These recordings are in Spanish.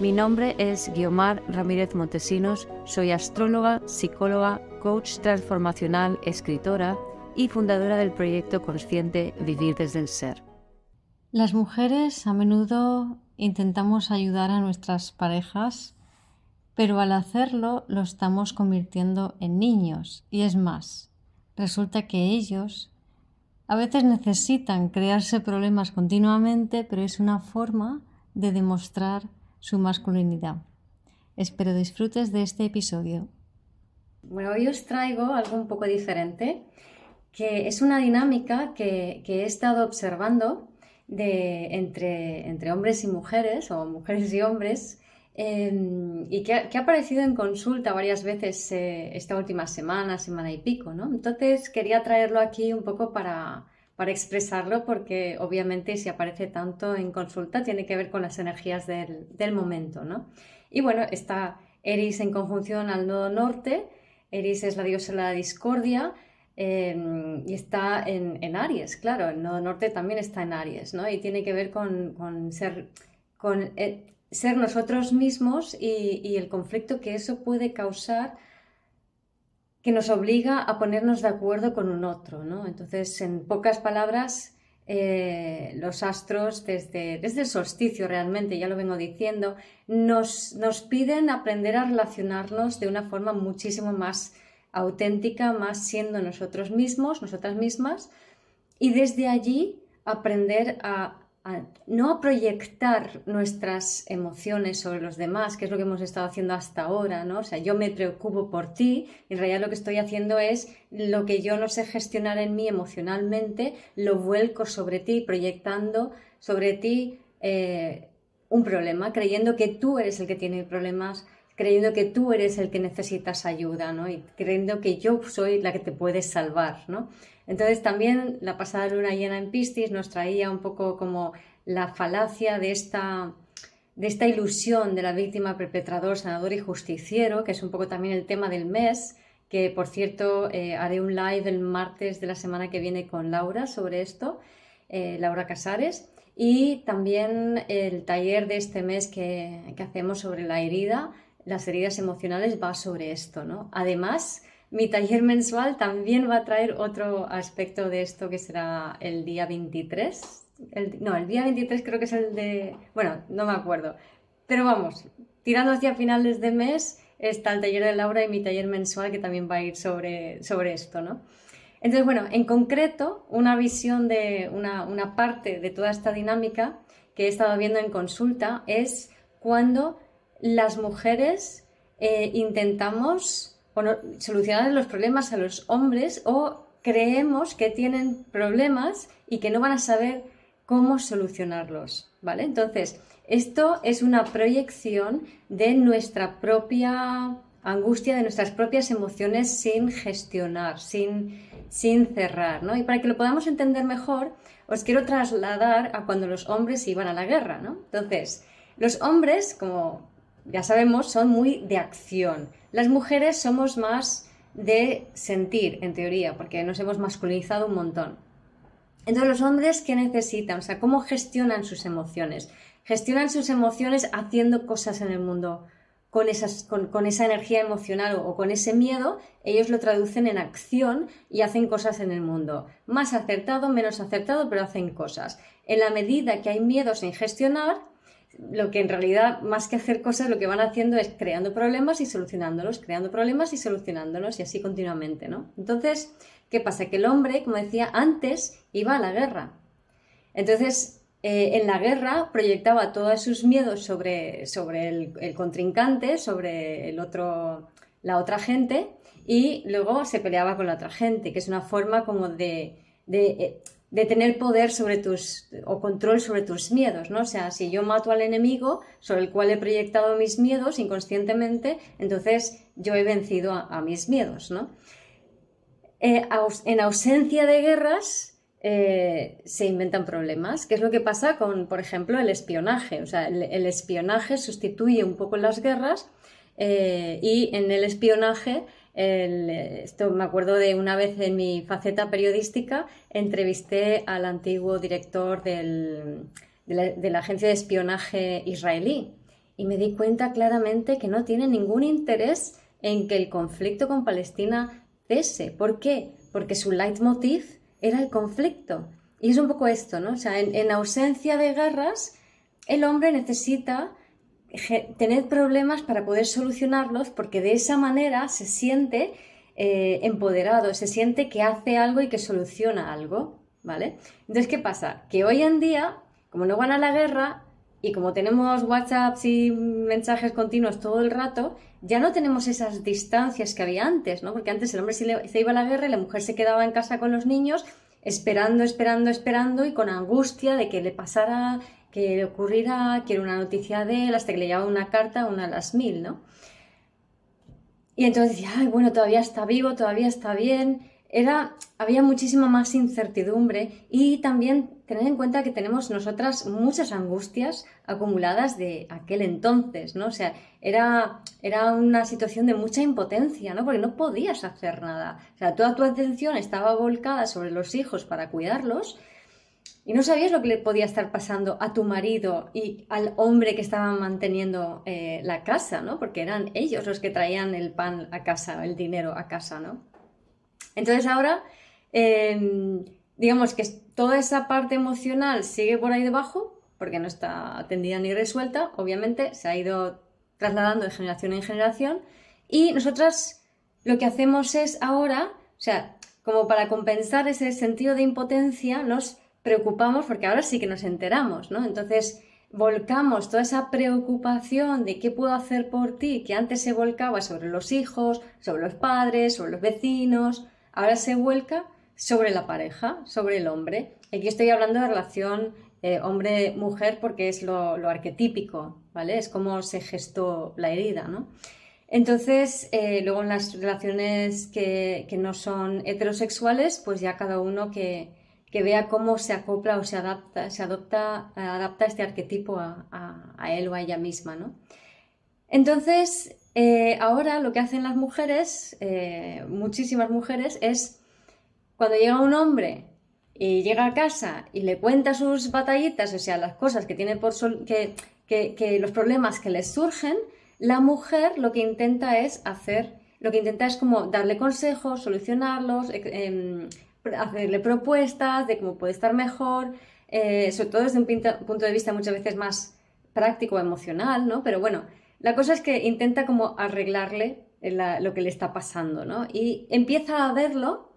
Mi nombre es Guiomar Ramírez Montesinos, soy astróloga, psicóloga, coach transformacional, escritora y fundadora del proyecto consciente Vivir desde el Ser. Las mujeres a menudo intentamos ayudar a nuestras parejas, pero al hacerlo lo estamos convirtiendo en niños. Y es más, resulta que ellos a veces necesitan crearse problemas continuamente, pero es una forma de demostrar su masculinidad. Espero disfrutes de este episodio. Bueno, hoy os traigo algo un poco diferente, que es una dinámica que, he estado observando de, entre, entre, hombres y mujeres, o mujeres y hombres, em, y que ha, aparecido en consulta varias veces eh, esta última semana, semana y pico, ¿no? Entonces quería traerlo aquí un poco para, para expresarlo porque obviamente si aparece tanto en consulta tiene que ver con las energías del, momento, ¿no? Y bueno, está Eris en conjunción al nodo norte, Eris es la diosa de la discordia em, y está en, Aries, claro, el nodo norte también está en Aries, ¿no? Y tiene que ver con, ser, con eh, ser nosotros mismos y, y el conflicto que eso puede causar que nos obliga a ponernos de acuerdo con un otro. ¿no? Entonces, en pocas palabras, eh, los astros, desde, desde, el solsticio realmente, ya lo vengo diciendo, nos, nos piden aprender a relacionarnos de una forma muchísimo más auténtica, más siendo nosotros mismos, nosotras mismas, y desde allí aprender a no a proyectar nuestras emociones sobre los demás, que es lo que hemos estado haciendo hasta ahora, ¿no? O sea, yo me preocupo por ti, en realidad lo que estoy haciendo es lo que yo no sé gestionar en mí emocionalmente, lo vuelco sobre ti, proyectando sobre ti eh, un problema, creyendo que tú eres el que tiene problemas, creyendo que tú eres el que necesitas ayuda, ¿no? Y creyendo que yo soy la que te puede salvar, ¿no? Entonces también la pasada luna llena en Piscis nos traía un poco como la falacia de esta, de esta ilusión de la víctima, perpetrador, sanador y justiciero, que es un poco también el tema del mes, que por cierto eh, haré un live el martes de la semana que viene con Laura sobre esto, eh, Laura Casares, y también el taller de este mes que, que hacemos sobre la herida, las heridas emocionales va sobre esto, ¿no? Además, mi taller mensual también va a traer otro aspecto de esto que será el día 23. no, el día 23 creo que es el de... Bueno, no me acuerdo. Pero vamos, tirando hacia finales de mes está el taller de Laura y mi taller mensual que también va a ir sobre, sobre esto, ¿no? Entonces, bueno, en concreto, una visión de una, una parte de toda esta dinámica que he estado viendo en consulta es cuando las mujeres eh, intentamos solucionar los problemas a los hombres o creemos que tienen problemas y que no van a saber cómo solucionarlos, ¿vale? Entonces, esto es una proyección de nuestra propia angustia, de nuestras propias emociones sin gestionar, sin, sin cerrar, ¿no? Y para que lo podamos entender mejor, os quiero trasladar a cuando los hombres iban a la guerra, ¿no? Entonces, los hombres, como ya sabemos, son muy de acción. Las mujeres somos más de sentir, en teoría, porque nos hemos masculinizado un montón. Entonces, los hombres, ¿qué necesitan? O sea, ¿cómo gestionan sus emociones? Gestionan sus emociones haciendo cosas en el mundo. Con, esa energía emocional o, con ese miedo, ellos lo traducen en acción y hacen cosas en el mundo. Más acertado, menos acertado, pero hacen cosas. En la medida que hay miedo sin gestionar, lo que en realidad, más que hacer cosas, lo que van haciendo es creando problemas y solucionándolos, creando problemas y solucionándolos y así continuamente, ¿no? Entonces, ¿qué pasa? Que el hombre, como decía, antes iba a la guerra. Entonces, eh, en la guerra proyectaba todos sus miedos sobre, sobre el, contrincante, sobre el otro, la otra gente y luego se peleaba con la otra gente, que es una forma como de, de, eh, de tener poder sobre tus o control sobre tus miedos, ¿no? O sea, si yo mato al enemigo sobre el cual he proyectado mis miedos inconscientemente, entonces yo he vencido a, mis miedos, ¿no? Eh, en ausencia de guerras eh, se inventan problemas. ¿Qué es lo que pasa con, por ejemplo, el espionaje? O sea, el, espionaje sustituye un poco las guerras eh, y en el espionaje esto me acuerdo de una vez en mi faceta periodística, entrevisté al antiguo director de, la, agencia de espionaje israelí y me di cuenta claramente que no tiene ningún interés en que el conflicto con Palestina cese. ¿Por qué? Porque su leitmotiv era el conflicto. Y es un poco esto, ¿no? O sea, en ausencia de guerras, el hombre necesita tener problemas para poder solucionarlos porque de esa manera se siente eh, empoderado, se siente que hace algo y que soluciona algo, ¿vale? Entonces, ¿qué pasa? Que hoy en día, como no van a la guerra y como tenemos WhatsApps y mensajes continuos todo el rato, ya no tenemos esas distancias que había antes, ¿no? Porque antes el hombre se, se iba a la guerra y la mujer se quedaba en casa con los niños esperando, esperando, esperando y con angustia de que le pasara que le ocurrirá, quiero una noticia de él, hasta que le llevaba una carta, una a las mil, ¿no? Y entonces decía, ay, bueno, todavía está vivo, todavía está bien. Era, había muchísima más incertidumbre y también tener en cuenta que tenemos nosotras muchas angustias acumuladas de aquel entonces, ¿no? O sea, era, era una situación de mucha impotencia, ¿no? Porque no podías hacer nada. O sea, toda tu atención estaba volcada sobre los hijos para cuidarlos y no sabías lo que le podía estar pasando a tu marido y al hombre que estaba manteniendo eh, la casa, ¿no? Porque eran ellos los que traían el pan a casa, el dinero a casa, ¿no? Entonces ahora, em, digamos que toda esa parte emocional sigue por ahí debajo, porque no está atendida ni resuelta, obviamente se ha ido trasladando de generación en generación, y nosotras lo que hacemos es ahora, o sea, como para compensar ese sentido de impotencia, nos preocupamos porque ahora sí que nos enteramos, ¿no? Entonces volcamos toda esa preocupación de qué puedo hacer por ti, que antes se volcaba sobre los hijos, sobre los padres, sobre los vecinos, ahora se vuelca sobre la pareja, sobre el hombre. Aquí estoy hablando de relación eh, hombre-mujer porque es lo, arquetípico, ¿vale? Es como se gestó la herida, ¿no? Entonces, eh, luego en las relaciones que, que no son heterosexuales, pues ya cada uno que, que vea cómo se acopla o se adapta, se adopta, adapta este arquetipo a, él o a ella misma, ¿no? Entonces, eh, ahora lo que hacen las mujeres, eh, muchísimas mujeres, es cuando llega un hombre y llega a casa y le cuenta sus batallitas, o sea, las cosas que tiene por que, que, los problemas que les surgen, la mujer lo que intenta es hacer, lo que intenta es como darle consejos, solucionarlos, eh, em, hacerle propuestas de cómo puede estar mejor, eh, sobre todo desde un punto de vista muchas veces más práctico, emocional, ¿no? Pero bueno, la cosa es que intenta como arreglarle lo que le está pasando, ¿no? Y empieza a verlo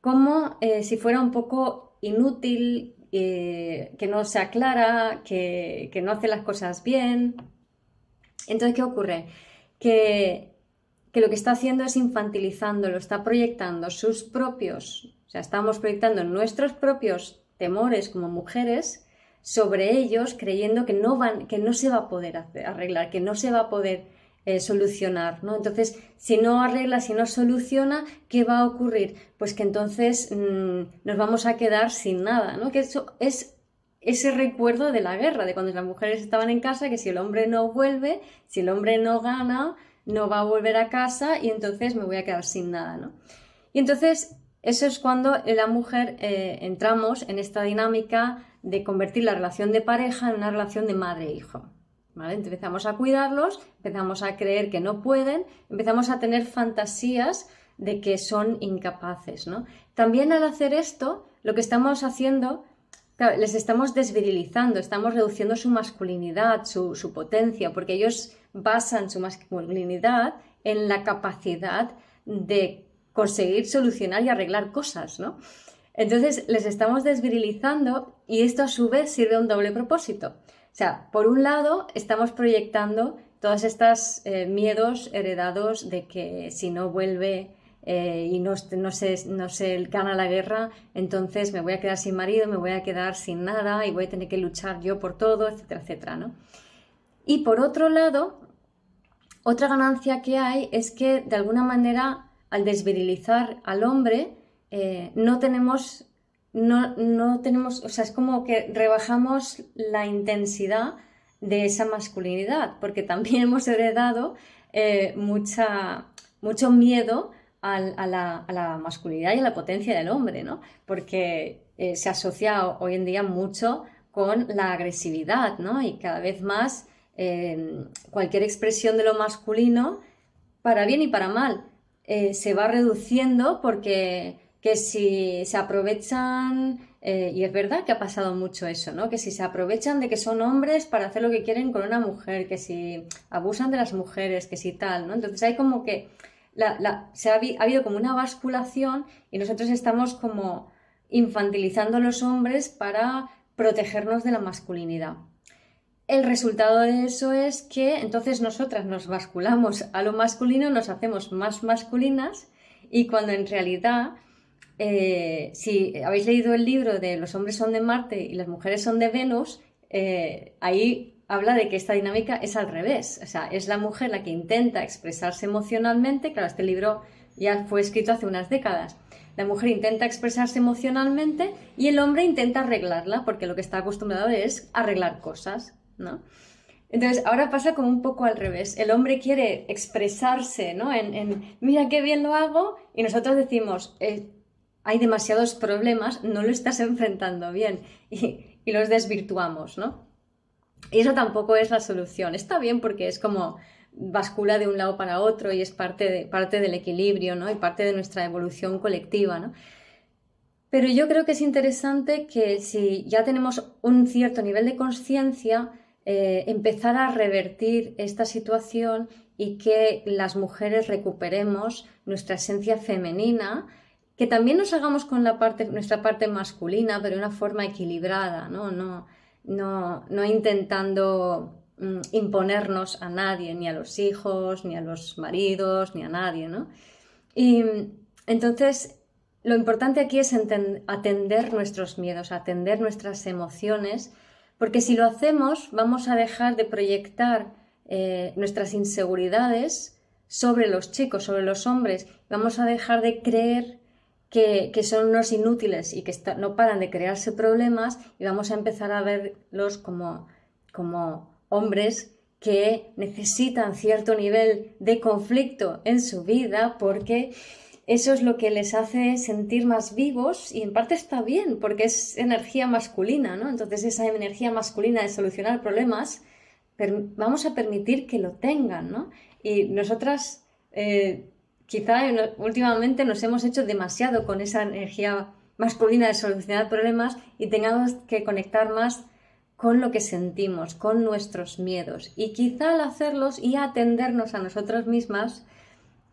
como eh, si fuera un poco inútil, eh, que no se aclara, que, no hace las cosas bien. Entonces, ¿qué ocurre? Que que lo que está haciendo es infantilizando, lo está proyectando sus propios sea, estamos proyectando nuestros propios temores como mujeres sobre ellos, creyendo que no, van, que no se va a poder arreglar, que no se va a poder eh, solucionar, ¿no? Entonces, si no arregla, si no soluciona, ¿qué va a ocurrir? Pues que entonces mm, nos vamos a quedar sin nada, ¿no? Que eso es ese recuerdo de la guerra, de cuando las mujeres estaban en casa, que si el hombre no vuelve, si el hombre no gana, no va a volver a casa y entonces me voy a quedar sin nada, ¿no? Y entonces eso es cuando la mujer eh, entramos en esta dinámica de convertir la relación de pareja en una relación de madre-hijo. ¿vale? Empezamos a cuidarlos, empezamos a creer que no pueden, empezamos a tener fantasías de que son incapaces. ¿no? También al hacer esto, lo que estamos haciendo, les estamos desvirilizando, estamos reduciendo su masculinidad, su, su potencia, porque ellos basan su masculinidad en la capacidad de conseguir solucionar y arreglar cosas, ¿no? Entonces les estamos desvirilizando y esto a su vez sirve a un doble propósito. O sea, por un lado estamos proyectando todos estos eh, miedos heredados de que si no vuelve eh, y no, no, se, no se gana la guerra, entonces me voy a quedar sin marido, me voy a quedar sin nada y voy a tener que luchar yo por todo, etcétera, etcétera, ¿no? Y por otro lado, otra ganancia que hay es que de alguna manera al desvirilizar al hombre eh, no tenemos no, no, tenemos, o sea, es como que rebajamos la intensidad de esa masculinidad, porque también hemos heredado eh, mucha, mucho miedo a, la, masculinidad y a la potencia del hombre, ¿no? Porque eh, se asocia hoy en día mucho con la agresividad, ¿no? Y cada vez más cualquier expresión de lo masculino, para bien y para mal, se va reduciendo porque que si se aprovechan, eh, y es verdad que ha pasado mucho eso, ¿no? Que si se aprovechan de que son hombres para hacer lo que quieren con una mujer, que si abusan de las mujeres, que si tal, ¿no? Entonces hay como que se ha, habido como una basculación y nosotros estamos como infantilizando a los hombres para protegernos de la masculinidad. El resultado de eso es que entonces nosotras nos basculamos a lo masculino, nos hacemos más masculinas y cuando en realidad eh, si habéis leído el libro de Los hombres son de Marte y las mujeres son de Venus, eh, ahí habla de que esta dinámica es al revés. O sea, es la mujer la que intenta expresarse emocionalmente. Claro, este libro ya fue escrito hace unas décadas. La mujer intenta expresarse emocionalmente y el hombre intenta arreglarla, porque lo que está acostumbrado es arreglar cosas, ¿no? Entonces, ahora pasa como un poco al revés. El hombre quiere expresarse, ¿no? En, mira qué bien lo hago, y nosotros decimos, eh, hay demasiados problemas, no lo estás enfrentando bien y, los desvirtuamos, ¿no? Y eso tampoco es la solución. Está bien porque es como bascula de un lado para otro y es parte, parte del equilibrio, ¿no? Y parte de nuestra evolución colectiva, ¿no? Pero yo creo que es interesante que si ya tenemos un cierto nivel de conciencia, eh, empezar a revertir esta situación y que las mujeres recuperemos nuestra esencia femenina, que también nos hagamos con nuestra parte masculina, pero de una forma equilibrada, ¿no? Intentando mm, imponernos a nadie, ni a los hijos, ni a los maridos, ni a nadie. Y entonces, lo importante aquí es atender nuestros miedos, atender nuestras emociones, porque si lo hacemos, vamos a dejar de proyectar eh, nuestras inseguridades sobre los chicos, sobre los hombres, vamos a dejar de creer que, son unos inútiles y que no paran de crearse problemas y vamos a empezar a verlos como, como hombres que necesitan cierto nivel de conflicto en su vida porque eso es lo que les hace sentir más vivos y en parte está bien porque es energía masculina, ¿no? Entonces esa energía masculina de solucionar problemas vamos a permitir que lo tengan, ¿no? Y nosotras eh, quizá últimamente nos hemos hecho demasiado con esa energía masculina de solucionar problemas y tengamos que conectar más con lo que sentimos, con nuestros miedos. Y quizá al hacerlos y atendernos a nosotras mismas,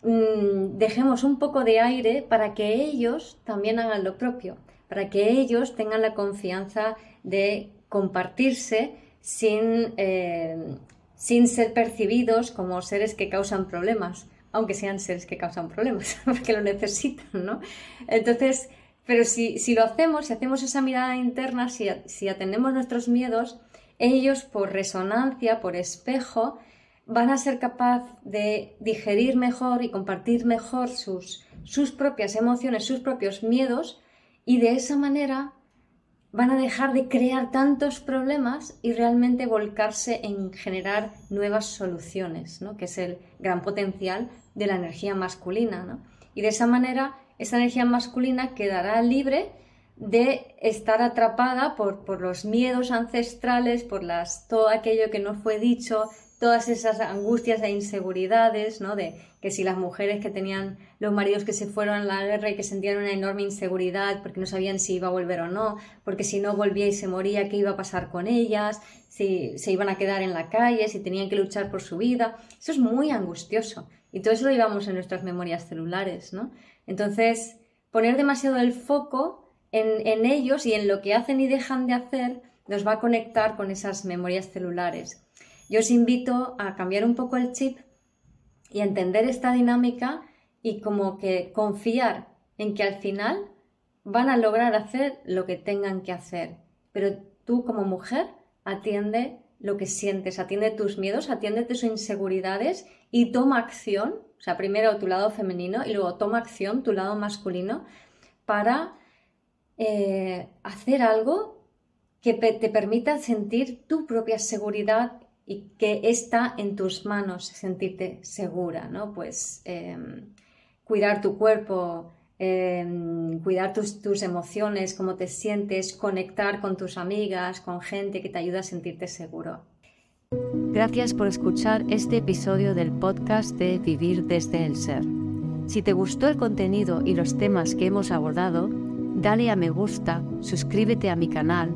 mm, dejemos un poco de aire para que ellos también hagan lo propio, para que ellos tengan la confianza de compartirse sin, eh, sin ser percibidos como seres que causan problemas aunque sean seres que causan problemas, porque lo necesitan, ¿no? Entonces, pero si, lo hacemos, si hacemos esa mirada interna, si, si atendemos nuestros miedos, ellos por resonancia, por espejo, van a ser capaces de digerir mejor y compartir mejor sus, sus propias emociones, sus propios miedos, y de esa manera van a dejar de crear tantos problemas y realmente volcarse en generar nuevas soluciones, ¿no? que es el gran potencial de la energía masculina. ¿no? Y de esa manera, esa energía masculina quedará libre de estar atrapada por, por los miedos ancestrales, por las, todo aquello que no fue dicho, todas esas angustias e inseguridades, ¿no? De que si las mujeres que tenían los maridos que se fueron a la guerra y que sentían una enorme inseguridad porque no sabían si iba a volver o no, porque si no volvía y se moría, qué iba a pasar con ellas, si se iban a quedar en la calle, si tenían que luchar por su vida. Eso es muy angustioso. Y todo eso lo llevamos en nuestras memorias celulares, ¿no? Entonces, poner demasiado el foco en, en ellos y en lo que hacen y dejan de hacer nos va a conectar con esas memorias celulares. Yo os invito a cambiar un poco el chip y entender esta dinámica y como que confiar en que al final van a lograr hacer lo que tengan que hacer. Pero tú como mujer atiende lo que sientes, atiende tus miedos, atiende tus inseguridades y toma acción, o sea, primero tu lado femenino y luego toma acción, tu lado masculino, para eh, hacer algo que te permita sentir tu propia seguridad y que está en tus manos sentirte segura, ¿no? Pues em, cuidar tu cuerpo, em, cuidar tus, tus, emociones, cómo te sientes, conectar con tus amigas, con gente que te ayuda a sentirte seguro. Gracias por escuchar este episodio del podcast de Vivir desde el Ser. Si te gustó el contenido y los temas que hemos abordado, dale a me gusta, suscríbete a mi canal